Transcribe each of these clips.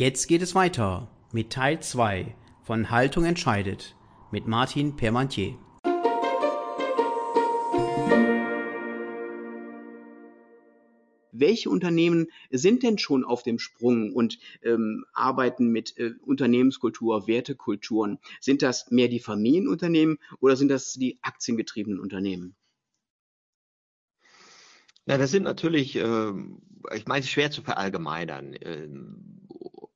Jetzt geht es weiter mit Teil 2 von Haltung entscheidet mit Martin Permantier. Welche Unternehmen sind denn schon auf dem Sprung und ähm, arbeiten mit äh, Unternehmenskultur, Wertekulturen? Sind das mehr die Familienunternehmen oder sind das die aktiengetriebenen Unternehmen? Na, das sind natürlich, äh, ich meine, schwer zu verallgemeinern. Ähm,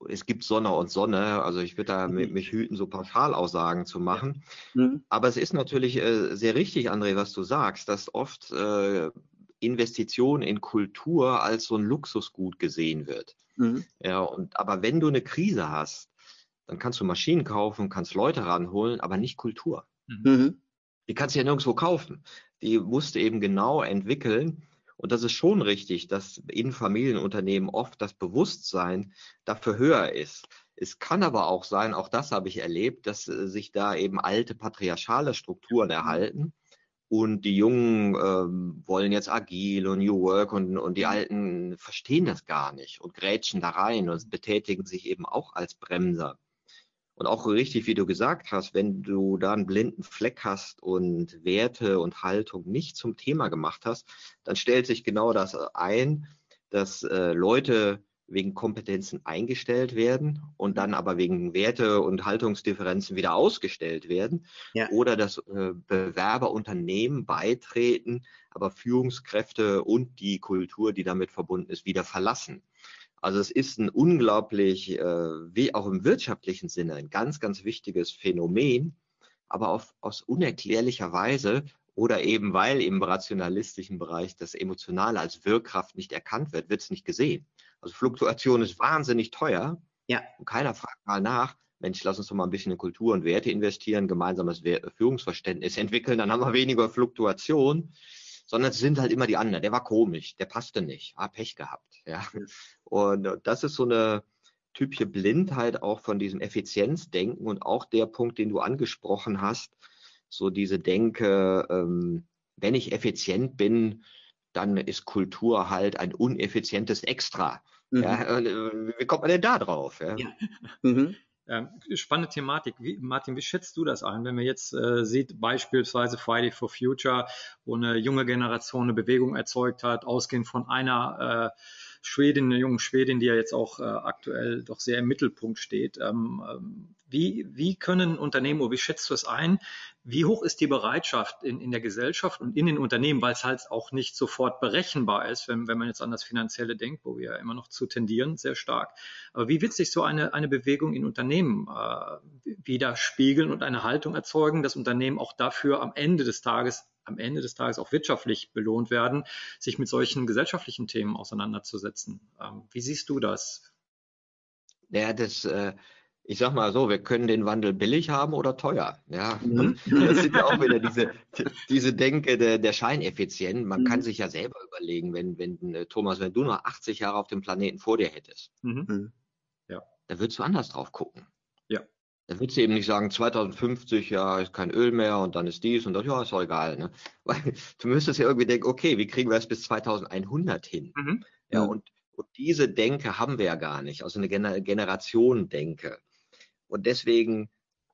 es gibt Sonne und Sonne, also ich würde da mhm. mich hüten, so Pauschalaussagen zu machen. Mhm. Aber es ist natürlich äh, sehr richtig, André, was du sagst, dass oft äh, Investition in Kultur als so ein Luxusgut gesehen wird. Mhm. Ja, und aber wenn du eine Krise hast, dann kannst du Maschinen kaufen, kannst Leute ranholen, aber nicht Kultur. Mhm. Die kannst du ja nirgendwo kaufen. Die musst du eben genau entwickeln. Und das ist schon richtig, dass in Familienunternehmen oft das Bewusstsein dafür höher ist. Es kann aber auch sein, auch das habe ich erlebt, dass äh, sich da eben alte patriarchale Strukturen mhm. erhalten und die Jungen ähm, wollen jetzt agil und New Work und, und die mhm. Alten verstehen das gar nicht und grätschen da rein und betätigen sich eben auch als Bremser. Und auch richtig, wie du gesagt hast, wenn du da einen blinden Fleck hast und Werte und Haltung nicht zum Thema gemacht hast, dann stellt sich genau das ein, dass äh, Leute wegen Kompetenzen eingestellt werden und dann aber wegen Werte- und Haltungsdifferenzen wieder ausgestellt werden. Ja. Oder dass äh, Bewerberunternehmen beitreten, aber Führungskräfte und die Kultur, die damit verbunden ist, wieder verlassen. Also es ist ein unglaublich, äh, wie auch im wirtschaftlichen Sinne, ein ganz, ganz wichtiges Phänomen, aber auf, aus unerklärlicher Weise oder eben weil im rationalistischen Bereich das Emotionale als Wirkkraft nicht erkannt wird, wird es nicht gesehen. Also Fluktuation ist wahnsinnig teuer. Ja. Und keiner fragt mal nach, Mensch, lass uns doch mal ein bisschen in Kultur und Werte investieren, gemeinsames Führungsverständnis entwickeln, dann haben wir weniger Fluktuation sondern es sind halt immer die anderen. Der war komisch, der passte nicht, ah, Pech gehabt. Ja. Und das ist so eine typische Blindheit auch von diesem Effizienzdenken und auch der Punkt, den du angesprochen hast, so diese Denke, ähm, wenn ich effizient bin, dann ist Kultur halt ein uneffizientes Extra. Mhm. Ja, äh, wie kommt man denn da drauf? Ja? ja. Mhm. Ähm, spannende Thematik. Wie, Martin, wie schätzt du das ein, wenn man jetzt äh, sieht, beispielsweise Friday for Future, wo eine junge Generation eine Bewegung erzeugt hat, ausgehend von einer äh, Schwedin, eine junge Schwedin, die ja jetzt auch äh, aktuell doch sehr im Mittelpunkt steht. Ähm, ähm, wie, wie können Unternehmen, oder wie schätzt du es ein, wie hoch ist die Bereitschaft in, in der Gesellschaft und in den Unternehmen, weil es halt auch nicht sofort berechenbar ist, wenn, wenn man jetzt an das Finanzielle denkt, wo wir ja immer noch zu tendieren, sehr stark. Aber wie wird sich so eine, eine Bewegung in Unternehmen äh, widerspiegeln und eine Haltung erzeugen, dass Unternehmen auch dafür am Ende des Tages am Ende des Tages auch wirtschaftlich belohnt werden, sich mit solchen gesellschaftlichen Themen auseinanderzusetzen. Ähm, wie siehst du das? Ja, das, äh, ich sag mal so, wir können den Wandel billig haben oder teuer. Ja, mhm. das sind ja auch wieder diese, diese Denke der, der Scheineffizient. Man mhm. kann sich ja selber überlegen, wenn, wenn, äh, Thomas, wenn du noch 80 Jahre auf dem Planeten vor dir hättest, mhm. mhm. ja. dann würdest du anders drauf gucken. Da würdest du eben nicht sagen, 2050, ja, ist kein Öl mehr und dann ist dies und das, ja, ist auch egal. Ne? Weil du müsstest ja irgendwie denken, okay, wie kriegen wir es bis 2100 hin? Mhm. Ja, und, und diese Denke haben wir ja gar nicht, also eine Gener Generation-Denke. Und deswegen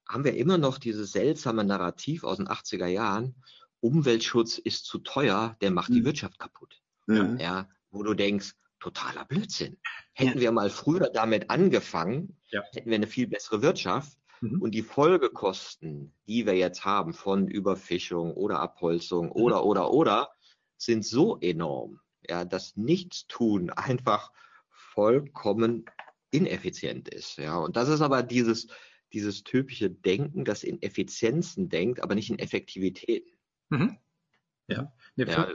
haben wir immer noch dieses seltsame Narrativ aus den 80er Jahren, Umweltschutz ist zu teuer, der macht mhm. die Wirtschaft kaputt. Mhm. Ja, wo du denkst, totaler Blödsinn. Hätten ja. wir mal früher damit angefangen, ja. hätten wir eine viel bessere Wirtschaft. Mhm. Und die Folgekosten, die wir jetzt haben von Überfischung oder Abholzung mhm. oder, oder, oder, sind so enorm, ja, dass Nichtstun einfach vollkommen ineffizient ist. Ja. Und das ist aber dieses, dieses typische Denken, das in Effizienzen denkt, aber nicht in Effektivitäten. Mhm. Ja. Nee, ja.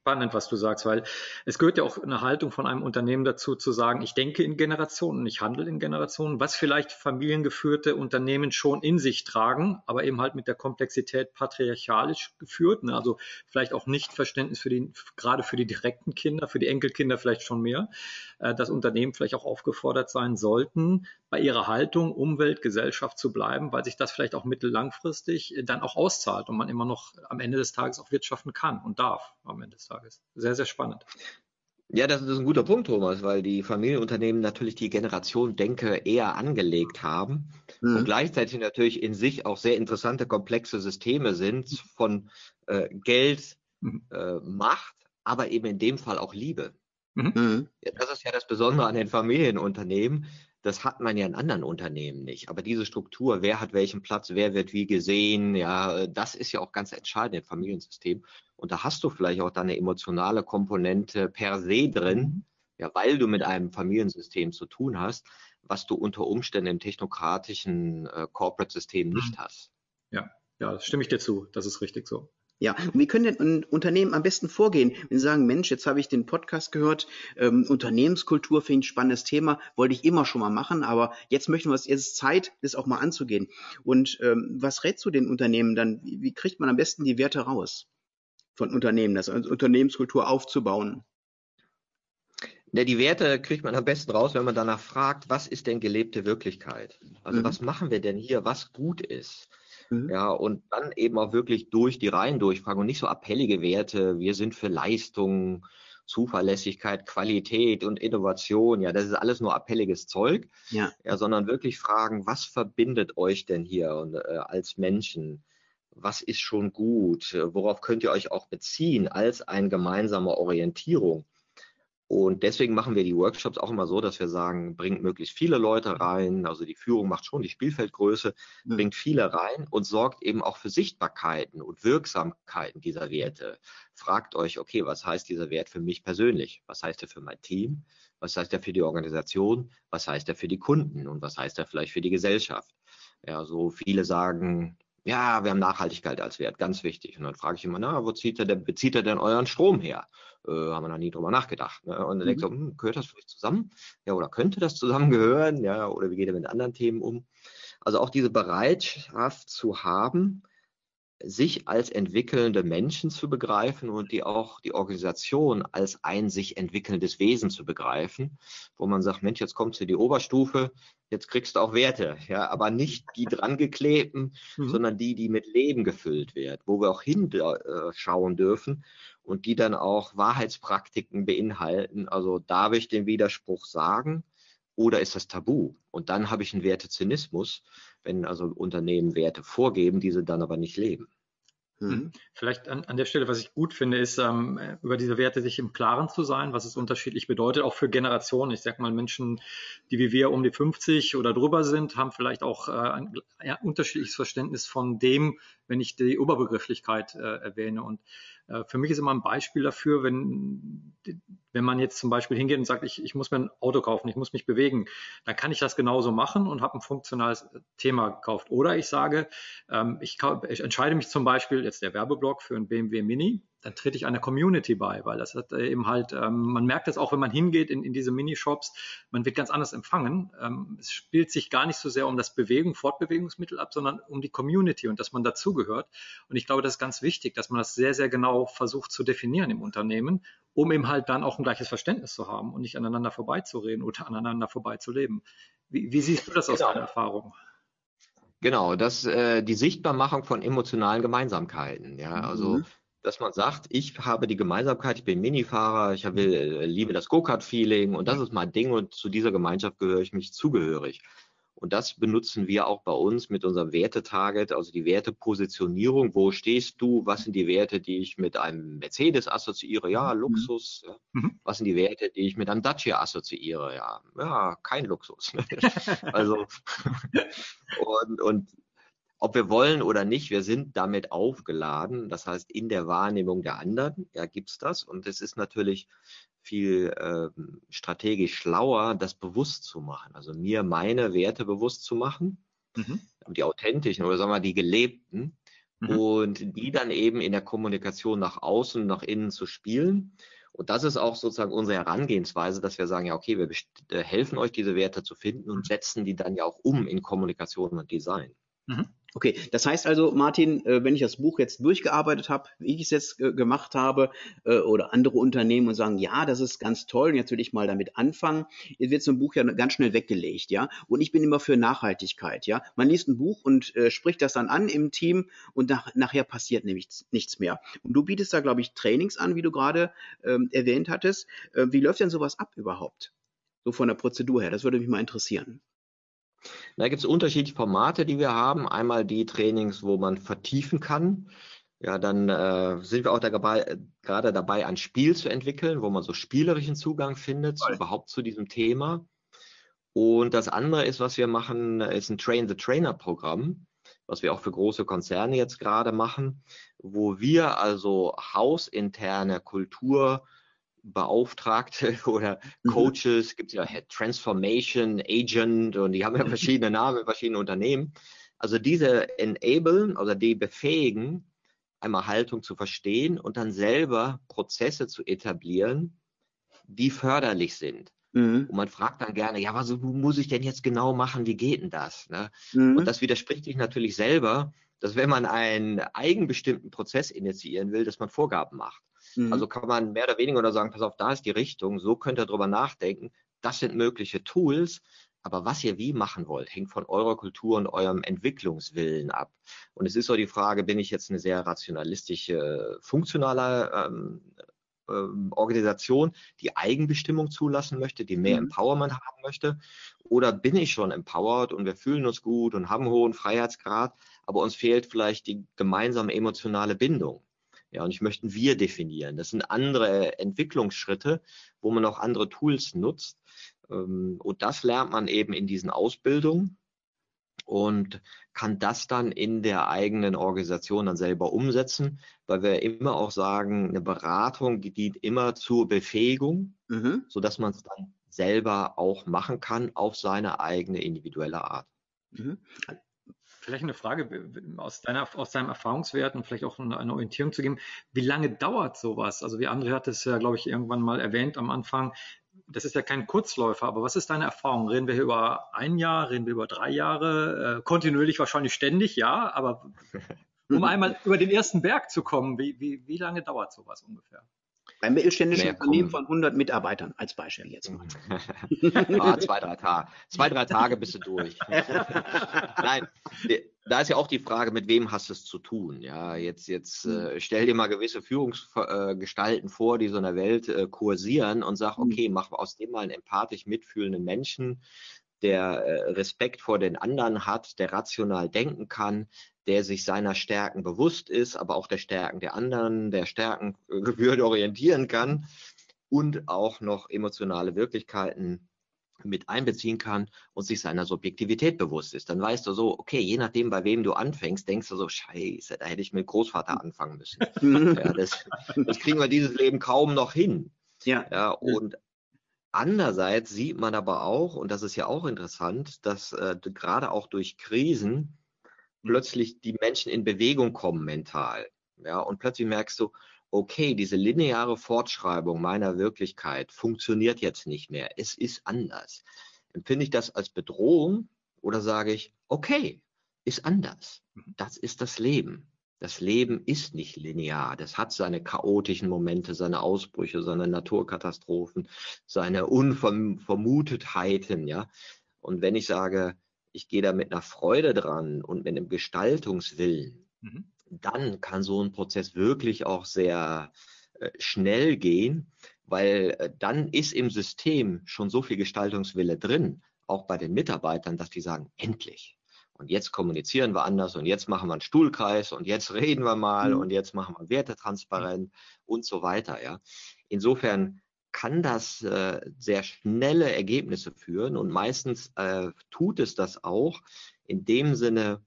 Spannend, was du sagst, weil es gehört ja auch eine Haltung von einem Unternehmen dazu, zu sagen, ich denke in Generationen, ich handle in Generationen, was vielleicht familiengeführte Unternehmen schon in sich tragen, aber eben halt mit der Komplexität patriarchalisch geführt. Ne? Also vielleicht auch nicht Verständnis für die, gerade für die direkten Kinder, für die Enkelkinder vielleicht schon mehr, äh, dass Unternehmen vielleicht auch aufgefordert sein sollten, bei ihrer Haltung Umwelt, Gesellschaft zu bleiben, weil sich das vielleicht auch mittellangfristig dann auch auszahlt und man immer noch am Ende des Tages auch wirtschaften kann und darf am Ende des Tages. Sehr, sehr spannend. Ja, das ist ein guter Punkt, Thomas, weil die Familienunternehmen natürlich die Generation Denke eher angelegt haben mhm. und gleichzeitig natürlich in sich auch sehr interessante, komplexe Systeme sind von äh, Geld, mhm. äh, Macht, aber eben in dem Fall auch Liebe. Mhm. mhm. Ja, das ist ja das Besondere an den Familienunternehmen. Das hat man ja in anderen Unternehmen nicht. Aber diese Struktur, wer hat welchen Platz, wer wird wie gesehen, ja, das ist ja auch ganz entscheidend im Familiensystem. Und da hast du vielleicht auch dann eine emotionale Komponente per se drin, mhm. ja, weil du mit einem Familiensystem zu tun hast, was du unter Umständen im technokratischen äh, Corporate-System nicht mhm. hast. Ja, ja, stimme ich dir zu. Das ist richtig so. Ja, und wie können denn Unternehmen am besten vorgehen, wenn sie sagen, Mensch, jetzt habe ich den Podcast gehört, ähm, Unternehmenskultur finde ich ein spannendes Thema, wollte ich immer schon mal machen, aber jetzt möchten wir es, jetzt ist Zeit, das auch mal anzugehen. Und ähm, was rätst du den Unternehmen dann? Wie, wie kriegt man am besten die Werte raus von Unternehmen, das also Unternehmenskultur aufzubauen? Ja, die Werte kriegt man am besten raus, wenn man danach fragt, was ist denn gelebte Wirklichkeit? Also mhm. was machen wir denn hier, was gut ist? Mhm. Ja, und dann eben auch wirklich durch die Reihen durchfragen und nicht so appellige Werte. Wir sind für Leistung, Zuverlässigkeit, Qualität und Innovation. Ja, das ist alles nur appelliges Zeug. Ja. ja sondern wirklich fragen, was verbindet euch denn hier und, äh, als Menschen? Was ist schon gut? Worauf könnt ihr euch auch beziehen als eine gemeinsame Orientierung? Und deswegen machen wir die Workshops auch immer so, dass wir sagen, bringt möglichst viele Leute rein. Also die Führung macht schon die Spielfeldgröße, mhm. bringt viele rein und sorgt eben auch für Sichtbarkeiten und Wirksamkeiten dieser Werte. Fragt euch, okay, was heißt dieser Wert für mich persönlich? Was heißt er für mein Team? Was heißt er für die Organisation? Was heißt er für die Kunden? Und was heißt er vielleicht für die Gesellschaft? Ja, so viele sagen, ja, wir haben Nachhaltigkeit als Wert, ganz wichtig. Und dann frage ich immer, na, wo zieht er denn, bezieht er denn euren Strom her? Äh, haben wir noch nie drüber nachgedacht. Ne? Und dann mhm. denkst du, hm, gehört das vielleicht zusammen? Ja, oder könnte das zusammengehören? Ja, oder wie geht er mit anderen Themen um? Also auch diese Bereitschaft zu haben, sich als entwickelnde Menschen zu begreifen und die auch die Organisation als ein sich entwickelndes Wesen zu begreifen, wo man sagt, Mensch, jetzt kommst du in die Oberstufe, jetzt kriegst du auch Werte, ja, aber nicht die drangeklebten, mhm. sondern die, die mit Leben gefüllt werden, wo wir auch hinschauen dürfen und die dann auch Wahrheitspraktiken beinhalten. Also darf ich den Widerspruch sagen oder ist das Tabu? Und dann habe ich einen Wertezynismus, wenn also Unternehmen Werte vorgeben, diese dann aber nicht leben. Mhm. mhm. Vielleicht an, an, der Stelle, was ich gut finde, ist, ähm, über diese Werte sich im Klaren zu sein, was es unterschiedlich bedeutet, auch für Generationen. Ich sag mal, Menschen, die wie wir um die 50 oder drüber sind, haben vielleicht auch äh, ein ja, unterschiedliches Verständnis von dem, wenn ich die Oberbegrifflichkeit äh, erwähne. Und äh, für mich ist immer ein Beispiel dafür, wenn, wenn man jetzt zum Beispiel hingeht und sagt, ich, ich muss mir ein Auto kaufen, ich muss mich bewegen, dann kann ich das genauso machen und habe ein funktionales Thema gekauft. Oder ich sage, ähm, ich, ich entscheide mich zum Beispiel, jetzt der Werbeblock für ein BMW Mini, dann trete ich einer Community bei, weil das hat äh, eben halt, ähm, man merkt das auch, wenn man hingeht in, in diese Minishops, man wird ganz anders empfangen. Ähm, es spielt sich gar nicht so sehr um das Bewegung, Fortbewegungsmittel ab, sondern um die Community und dass man dazugehört. Und ich glaube, das ist ganz wichtig, dass man das sehr, sehr genau versucht zu definieren im Unternehmen, um eben halt dann auch ein gleiches Verständnis zu haben und nicht aneinander vorbeizureden oder aneinander vorbeizuleben. Wie, wie siehst du das aus genau. deiner Erfahrung? Genau, das äh, die Sichtbarmachung von emotionalen Gemeinsamkeiten. Ja, also mhm dass man sagt, ich habe die Gemeinsamkeit, ich bin Minifahrer, ich habe, äh, liebe das Go-Kart-Feeling und das ist mein Ding und zu dieser Gemeinschaft gehöre ich mich zugehörig. Und das benutzen wir auch bei uns mit unserem Wertetarget, also die Wertepositionierung. Wo stehst du? Was sind die Werte, die ich mit einem Mercedes assoziiere? Ja, mhm. Luxus. Ja. Mhm. Was sind die Werte, die ich mit einem Dacia assoziiere? Ja, ja kein Luxus. also, und, und ob wir wollen oder nicht, wir sind damit aufgeladen. Das heißt, in der Wahrnehmung der anderen, ja, gibt's das. Und es ist natürlich viel ähm, strategisch schlauer, das bewusst zu machen. Also mir meine Werte bewusst zu machen, mhm. die authentischen oder sagen wir die gelebten, mhm. und die dann eben in der Kommunikation nach außen, nach innen zu spielen. Und das ist auch sozusagen unsere Herangehensweise, dass wir sagen, ja, okay, wir äh, helfen euch, diese Werte zu finden und setzen die dann ja auch um in Kommunikation und Design. Mhm. Okay, das heißt also, Martin, äh, wenn ich das Buch jetzt durchgearbeitet habe, wie ich es jetzt äh, gemacht habe, äh, oder andere Unternehmen und sagen, ja, das ist ganz toll, und jetzt will ich mal damit anfangen, jetzt wird so ein Buch ja ganz schnell weggelegt, ja. Und ich bin immer für Nachhaltigkeit, ja. Man liest ein Buch und äh, spricht das dann an im Team und nach, nachher passiert nämlich nichts mehr. Und du bietest da, glaube ich, Trainings an, wie du gerade ähm, erwähnt hattest. Äh, wie läuft denn sowas ab überhaupt? So von der Prozedur her, das würde mich mal interessieren. Da gibt es unterschiedliche Formate, die wir haben. Einmal die Trainings, wo man vertiefen kann. Ja, dann äh, sind wir auch dabei, gerade dabei, ein Spiel zu entwickeln, wo man so spielerischen Zugang findet, zu, überhaupt zu diesem Thema. Und das andere ist, was wir machen, ist ein Train-the-Trainer-Programm, was wir auch für große Konzerne jetzt gerade machen, wo wir also hausinterne Kultur Beauftragte oder mhm. Coaches, mhm. gibt es ja Transformation Agent und die haben ja verschiedene Namen in verschiedenen Unternehmen. Also diese enablen oder die befähigen, einmal Haltung zu verstehen und dann selber Prozesse zu etablieren, die förderlich sind. Mhm. Und man fragt dann gerne, ja, was muss ich denn jetzt genau machen? Wie geht denn das? Ne? Mhm. Und das widerspricht sich natürlich selber, dass wenn man einen eigenbestimmten Prozess initiieren will, dass man Vorgaben macht. Mhm. Also kann man mehr oder weniger oder sagen, pass auf, da ist die Richtung, so könnt ihr drüber nachdenken. Das sind mögliche Tools, aber was ihr wie machen wollt, hängt von eurer Kultur und eurem Entwicklungswillen ab. Und es ist so die Frage, bin ich jetzt eine sehr rationalistische, funktionale ähm, ähm, Organisation, die Eigenbestimmung zulassen möchte, die mehr mhm. Empowerment haben möchte? Oder bin ich schon empowered und wir fühlen uns gut und haben einen hohen Freiheitsgrad, aber uns fehlt vielleicht die gemeinsame emotionale Bindung? Ja, und ich möchte wir definieren. Das sind andere Entwicklungsschritte, wo man auch andere Tools nutzt. Ähm, und das lernt man eben in diesen Ausbildungen und kann das dann in der eigenen Organisation dann selber umsetzen, weil wir immer auch sagen, eine Beratung dient immer zur Befähigung, mhm. sodass man es dann selber auch machen kann auf seine eigene individuelle Art. Mhm. Vielleicht eine Frage aus, deiner, aus deinem Erfahrungswert und vielleicht auch eine, eine, Orientierung zu geben. Wie lange dauert sowas? Also wie André hat es ja, glaube ich, irgendwann mal erwähnt am Anfang. Das ist ja kein Kurzläufer, aber was ist deine Erfahrung? Reden wir hier über ein Jahr, reden wir über drei Jahre? Äh, kontinuierlich wahrscheinlich ständig, ja, aber um einmal über den ersten Berg zu kommen, wie, wie, wie lange dauert sowas ungefähr? Beim mittelständischen Mehr Unternehmen von 100 Mitarbeitern als Beispiel jetzt mal. ah, zwei, drei Tage. Zwei, drei Tage bist du durch. Nein, da ist ja auch die Frage, mit wem hast du es zu tun? Ja, jetzt, jetzt hm. äh, stell dir mal gewisse Führungsgestalten vor, die so in der Welt äh, kursieren und sag, hm. okay, mach aus dem mal einen empathisch mitfühlenden Menschen, der äh, Respekt vor den anderen hat, der rational denken kann, der sich seiner Stärken bewusst ist, aber auch der Stärken der anderen, der Stärken gebührend orientieren kann und auch noch emotionale Wirklichkeiten mit einbeziehen kann und sich seiner Subjektivität bewusst ist. Dann weißt du so, okay, je nachdem, bei wem du anfängst, denkst du so, scheiße, da hätte ich mit Großvater anfangen müssen. ja, das, das, kriegen wir dieses Leben kaum noch hin. Ja. ja und andererseits sieht man aber auch, und das ist ja auch interessant, dass äh, gerade auch durch Krisen plötzlich die Menschen in Bewegung kommen mental. Ja, und plötzlich merkst du, okay, diese lineare Fortschreibung meiner Wirklichkeit funktioniert jetzt nicht mehr. Es ist anders. Empfinde ich das als Bedrohung oder sage ich, okay, ist anders. Mhm. Das ist das Leben. Das Leben ist nicht linear. Das hat seine chaotischen Momente, seine Ausbrüche, seine Naturkatastrophen, seine Unvermutetheiten, ja. Und wenn ich sage, ich gehe da mit einer Freude dran und mit einem Gestaltungswillen, mhm. Dann kann so ein Prozess wirklich auch sehr äh, schnell gehen, weil äh, dann ist im System schon so viel Gestaltungswille drin, auch bei den Mitarbeitern, dass die sagen, endlich. Und jetzt kommunizieren wir anders und jetzt machen wir einen Stuhlkreis und jetzt reden wir mal mhm. und jetzt machen wir Werte transparent und so weiter. Ja. Insofern kann das äh, sehr schnelle Ergebnisse führen und meistens äh, tut es das auch in dem Sinne,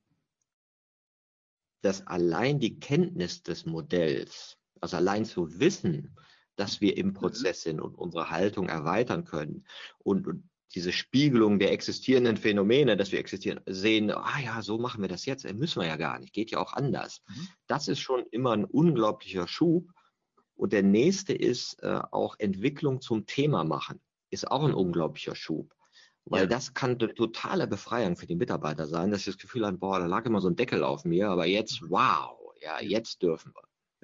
dass allein die Kenntnis des Modells, also allein zu wissen, dass wir im mhm. Prozess sind und unsere Haltung erweitern können und, und diese Spiegelung der existierenden Phänomene, dass wir existieren, sehen, ah ja, so machen wir das jetzt, müssen wir ja gar nicht, geht ja auch anders. Mhm. Das ist schon immer ein unglaublicher Schub und der nächste ist äh, auch Entwicklung zum Thema machen. Ist auch ein unglaublicher Schub. Weil ja. das kann eine totale Befreiung für die Mitarbeiter sein, dass sie das Gefühl haben, boah, da lag immer so ein Deckel auf mir, aber jetzt, wow, ja, jetzt dürfen wir.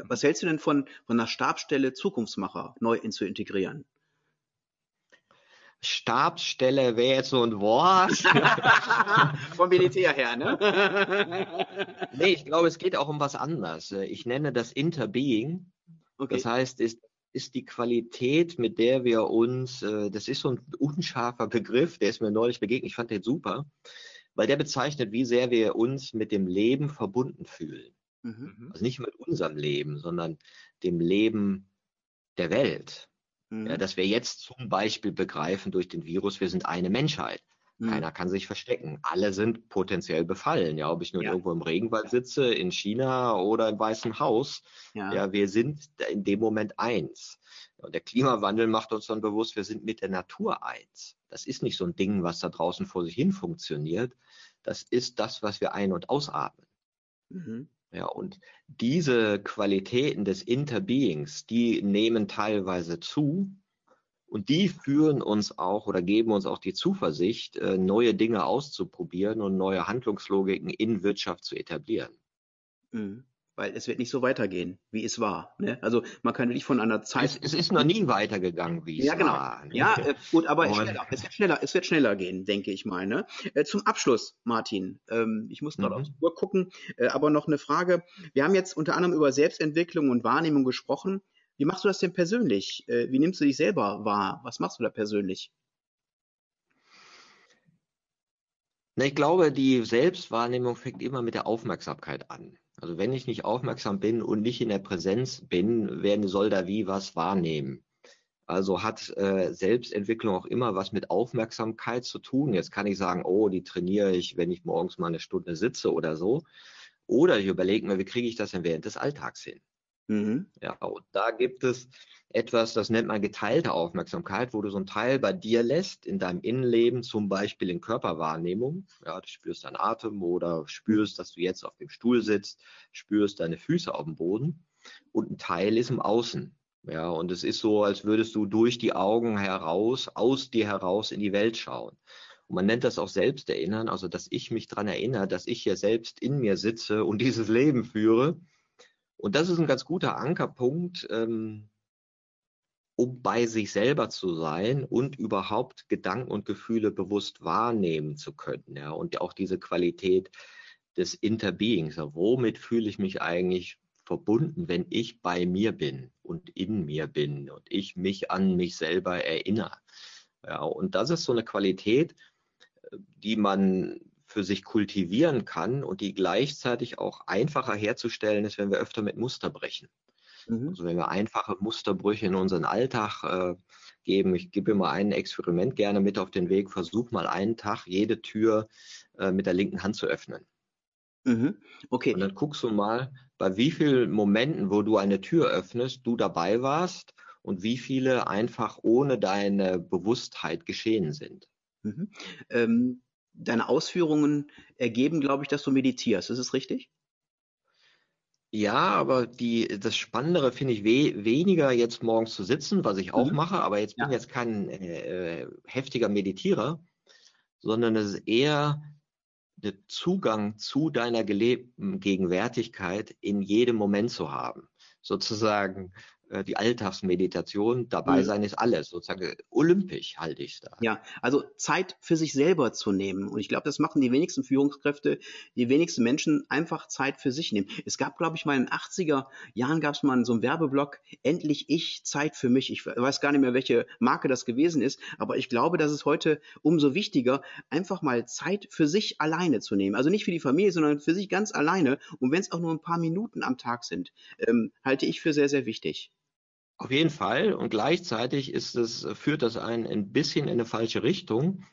Was hältst du denn von, von einer Stabsstelle Zukunftsmacher neu in zu integrieren? Stabsstelle wäre jetzt so ein Wort. Vom Militär her, ne? nee, ich glaube, es geht auch um was anderes. Ich nenne das Interbeing. Okay. Das heißt, ist, ist die Qualität, mit der wir uns, äh, das ist so ein unscharfer Begriff, der ist mir neulich begegnet, ich fand den super, weil der bezeichnet, wie sehr wir uns mit dem Leben verbunden fühlen. Mhm. Also nicht mit unserem Leben, sondern dem Leben der Welt. Mhm. Ja, dass wir jetzt zum Beispiel begreifen durch den Virus, wir sind eine Menschheit. Keiner kann sich verstecken. Alle sind potenziell befallen. Ja, ob ich nur ja. irgendwo im Regenwald sitze, in China oder im Weißen Haus. Ja, ja wir sind in dem Moment eins. Und der Klimawandel macht uns dann bewusst, wir sind mit der Natur eins. Das ist nicht so ein Ding, was da draußen vor sich hin funktioniert. Das ist das, was wir ein- und ausatmen. Mhm. Ja, und diese Qualitäten des Interbeings, die nehmen teilweise zu und die führen uns auch oder geben uns auch die Zuversicht, äh, neue Dinge auszuprobieren und neue Handlungslogiken in Wirtschaft zu etablieren. Mhm weil es wird nicht so weitergehen, wie es war. Ne? Also man kann nicht von einer Zeit. Es, es ist noch nie weitergegangen, wie es ja, genau. war. Ne? Ja, äh, gut, aber es, schneller, es, wird schneller, es wird schneller gehen, denke ich mal. Ne? Äh, zum Abschluss, Martin, ähm, ich muss gerade mhm. auf die Uhr gucken, äh, aber noch eine Frage. Wir haben jetzt unter anderem über Selbstentwicklung und Wahrnehmung gesprochen. Wie machst du das denn persönlich? Äh, wie nimmst du dich selber wahr? Was machst du da persönlich? Na, ich glaube, die Selbstwahrnehmung fängt immer mit der Aufmerksamkeit an. Also wenn ich nicht aufmerksam bin und nicht in der Präsenz bin, wer soll da wie was wahrnehmen? Also hat äh, Selbstentwicklung auch immer was mit Aufmerksamkeit zu tun. Jetzt kann ich sagen, oh, die trainiere ich, wenn ich morgens mal eine Stunde sitze oder so. Oder ich überlege mir, wie kriege ich das denn während des Alltags hin? Mhm. Ja, und da gibt es etwas, das nennt man geteilte Aufmerksamkeit, wo du so ein Teil bei dir lässt, in deinem Innenleben, zum Beispiel in Körperwahrnehmung. Ja, du spürst deinen Atem oder spürst, dass du jetzt auf dem Stuhl sitzt, spürst deine Füße auf dem Boden. Und ein Teil ist im Außen. Ja, und es ist so, als würdest du durch die Augen heraus, aus dir heraus in die Welt schauen. Und man nennt das auch Selbsterinnern, also dass ich mich daran erinnere, dass ich hier selbst in mir sitze und dieses Leben führe und das ist ein ganz guter Ankerpunkt, ähm, um bei sich selber zu sein und überhaupt Gedanken und Gefühle bewusst wahrnehmen zu können. Ja? Und auch diese Qualität des Interbeings. Ja, womit fühle ich mich eigentlich verbunden, wenn ich bei mir bin und in mir bin und ich mich an mich selber erinnere. Ja, und das ist so eine Qualität, äh, die man für sich kultivieren kann und die gleichzeitig auch einfacher herzustellen ist, wenn wir öfter mit Muster brechen. Mhm. Also wenn wir einfache Musterbrüche in unseren Alltag äh, geben. Ich gebe immer ein Experiment gerne mit auf den Weg. Versuch mal einen Tag jede Tür äh, mit der linken Hand zu öffnen. Mhm. Okay. Und dann guckst du mal, bei wie vielen Momenten, wo du eine Tür öffnest, du dabei warst und wie viele einfach ohne deine Bewusstheit geschehen sind. Mhm. Ähm, deine Ausführungen ergeben, glaube ich, dass du meditierst. Ist es richtig? Ja, aber die, das Spannendere finde ich we weniger jetzt morgens zu sitzen, was ich auch mhm. mache, aber jetzt bin ich ja. jetzt kein äh, heftiger Meditierer, sondern es ist eher der Zugang zu deiner gelebten Gegenwärtigkeit in jedem Moment zu haben. Sozusagen die Alltagsmeditation, dabei mhm. sein ist alles, sozusagen olympisch halte ich es da. Ja, also Zeit für sich selber zu nehmen. Und ich glaube, das machen die wenigsten Führungskräfte, die wenigsten Menschen einfach Zeit für sich nehmen. Es gab, glaube ich, mal in den 80er Jahren gab es mal so einen Werbeblock, endlich ich, Zeit für mich. Ich weiß gar nicht mehr, welche Marke das gewesen ist, aber ich glaube, dass es heute umso wichtiger, einfach mal Zeit für sich alleine zu nehmen. Also nicht für die Familie, sondern für sich ganz alleine. Und wenn es auch nur ein paar Minuten am Tag sind, ähm, halte ich für sehr, sehr wichtig. Auf jeden Fall. Und gleichzeitig ist es, führt das einen ein bisschen in eine falsche Richtung,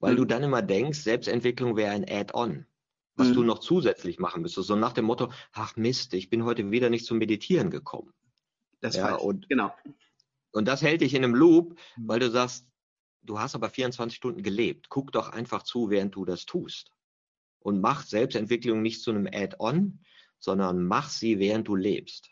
weil mhm. du dann immer denkst, Selbstentwicklung wäre ein Add-on, was mhm. du noch zusätzlich machen müsstest. So nach dem Motto, ach Mist, ich bin heute wieder nicht zum Meditieren gekommen. Das ja, und, genau. Und das hält dich in einem Loop, mhm. weil du sagst, du hast aber 24 Stunden gelebt. Guck doch einfach zu, während du das tust. Und mach Selbstentwicklung nicht zu einem Add-on, sondern mach sie, während du lebst.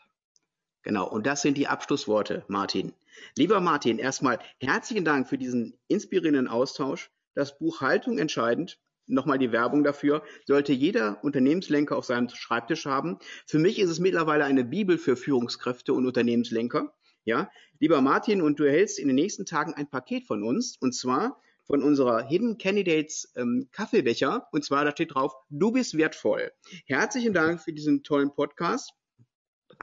Genau, und das sind die Abschlussworte, Martin. Lieber Martin, erstmal herzlichen Dank für diesen inspirierenden Austausch. das Buch Haltung entscheidend nochmal die Werbung dafür, sollte jeder Unternehmenslenker auf seinem Schreibtisch haben. Für mich ist es mittlerweile eine Bibel für Führungskräfte und Unternehmenslenker. Ja, lieber Martin, und du erhältst in den nächsten Tagen ein Paket von uns, und zwar von unserer Hidden Candidates ähm, Kaffeebecher. Und zwar, da steht drauf, du bist wertvoll. Herzlichen Dank für diesen tollen Podcast.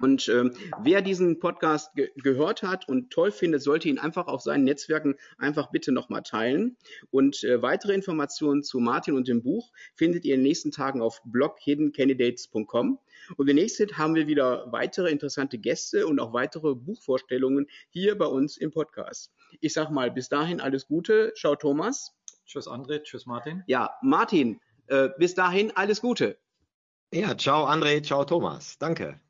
Und ähm, wer diesen Podcast ge gehört hat und toll findet, sollte ihn einfach auf seinen Netzwerken einfach bitte nochmal teilen. Und äh, weitere Informationen zu Martin und dem Buch findet ihr in den nächsten Tagen auf bloghiddencandidates.com. Und demnächst haben wir wieder weitere interessante Gäste und auch weitere Buchvorstellungen hier bei uns im Podcast. Ich sag mal, bis dahin alles Gute. Ciao, Thomas. Tschüss, André. Tschüss, Martin. Ja, Martin, äh, bis dahin alles Gute. Ja, ciao, André. Ciao, Thomas. Danke.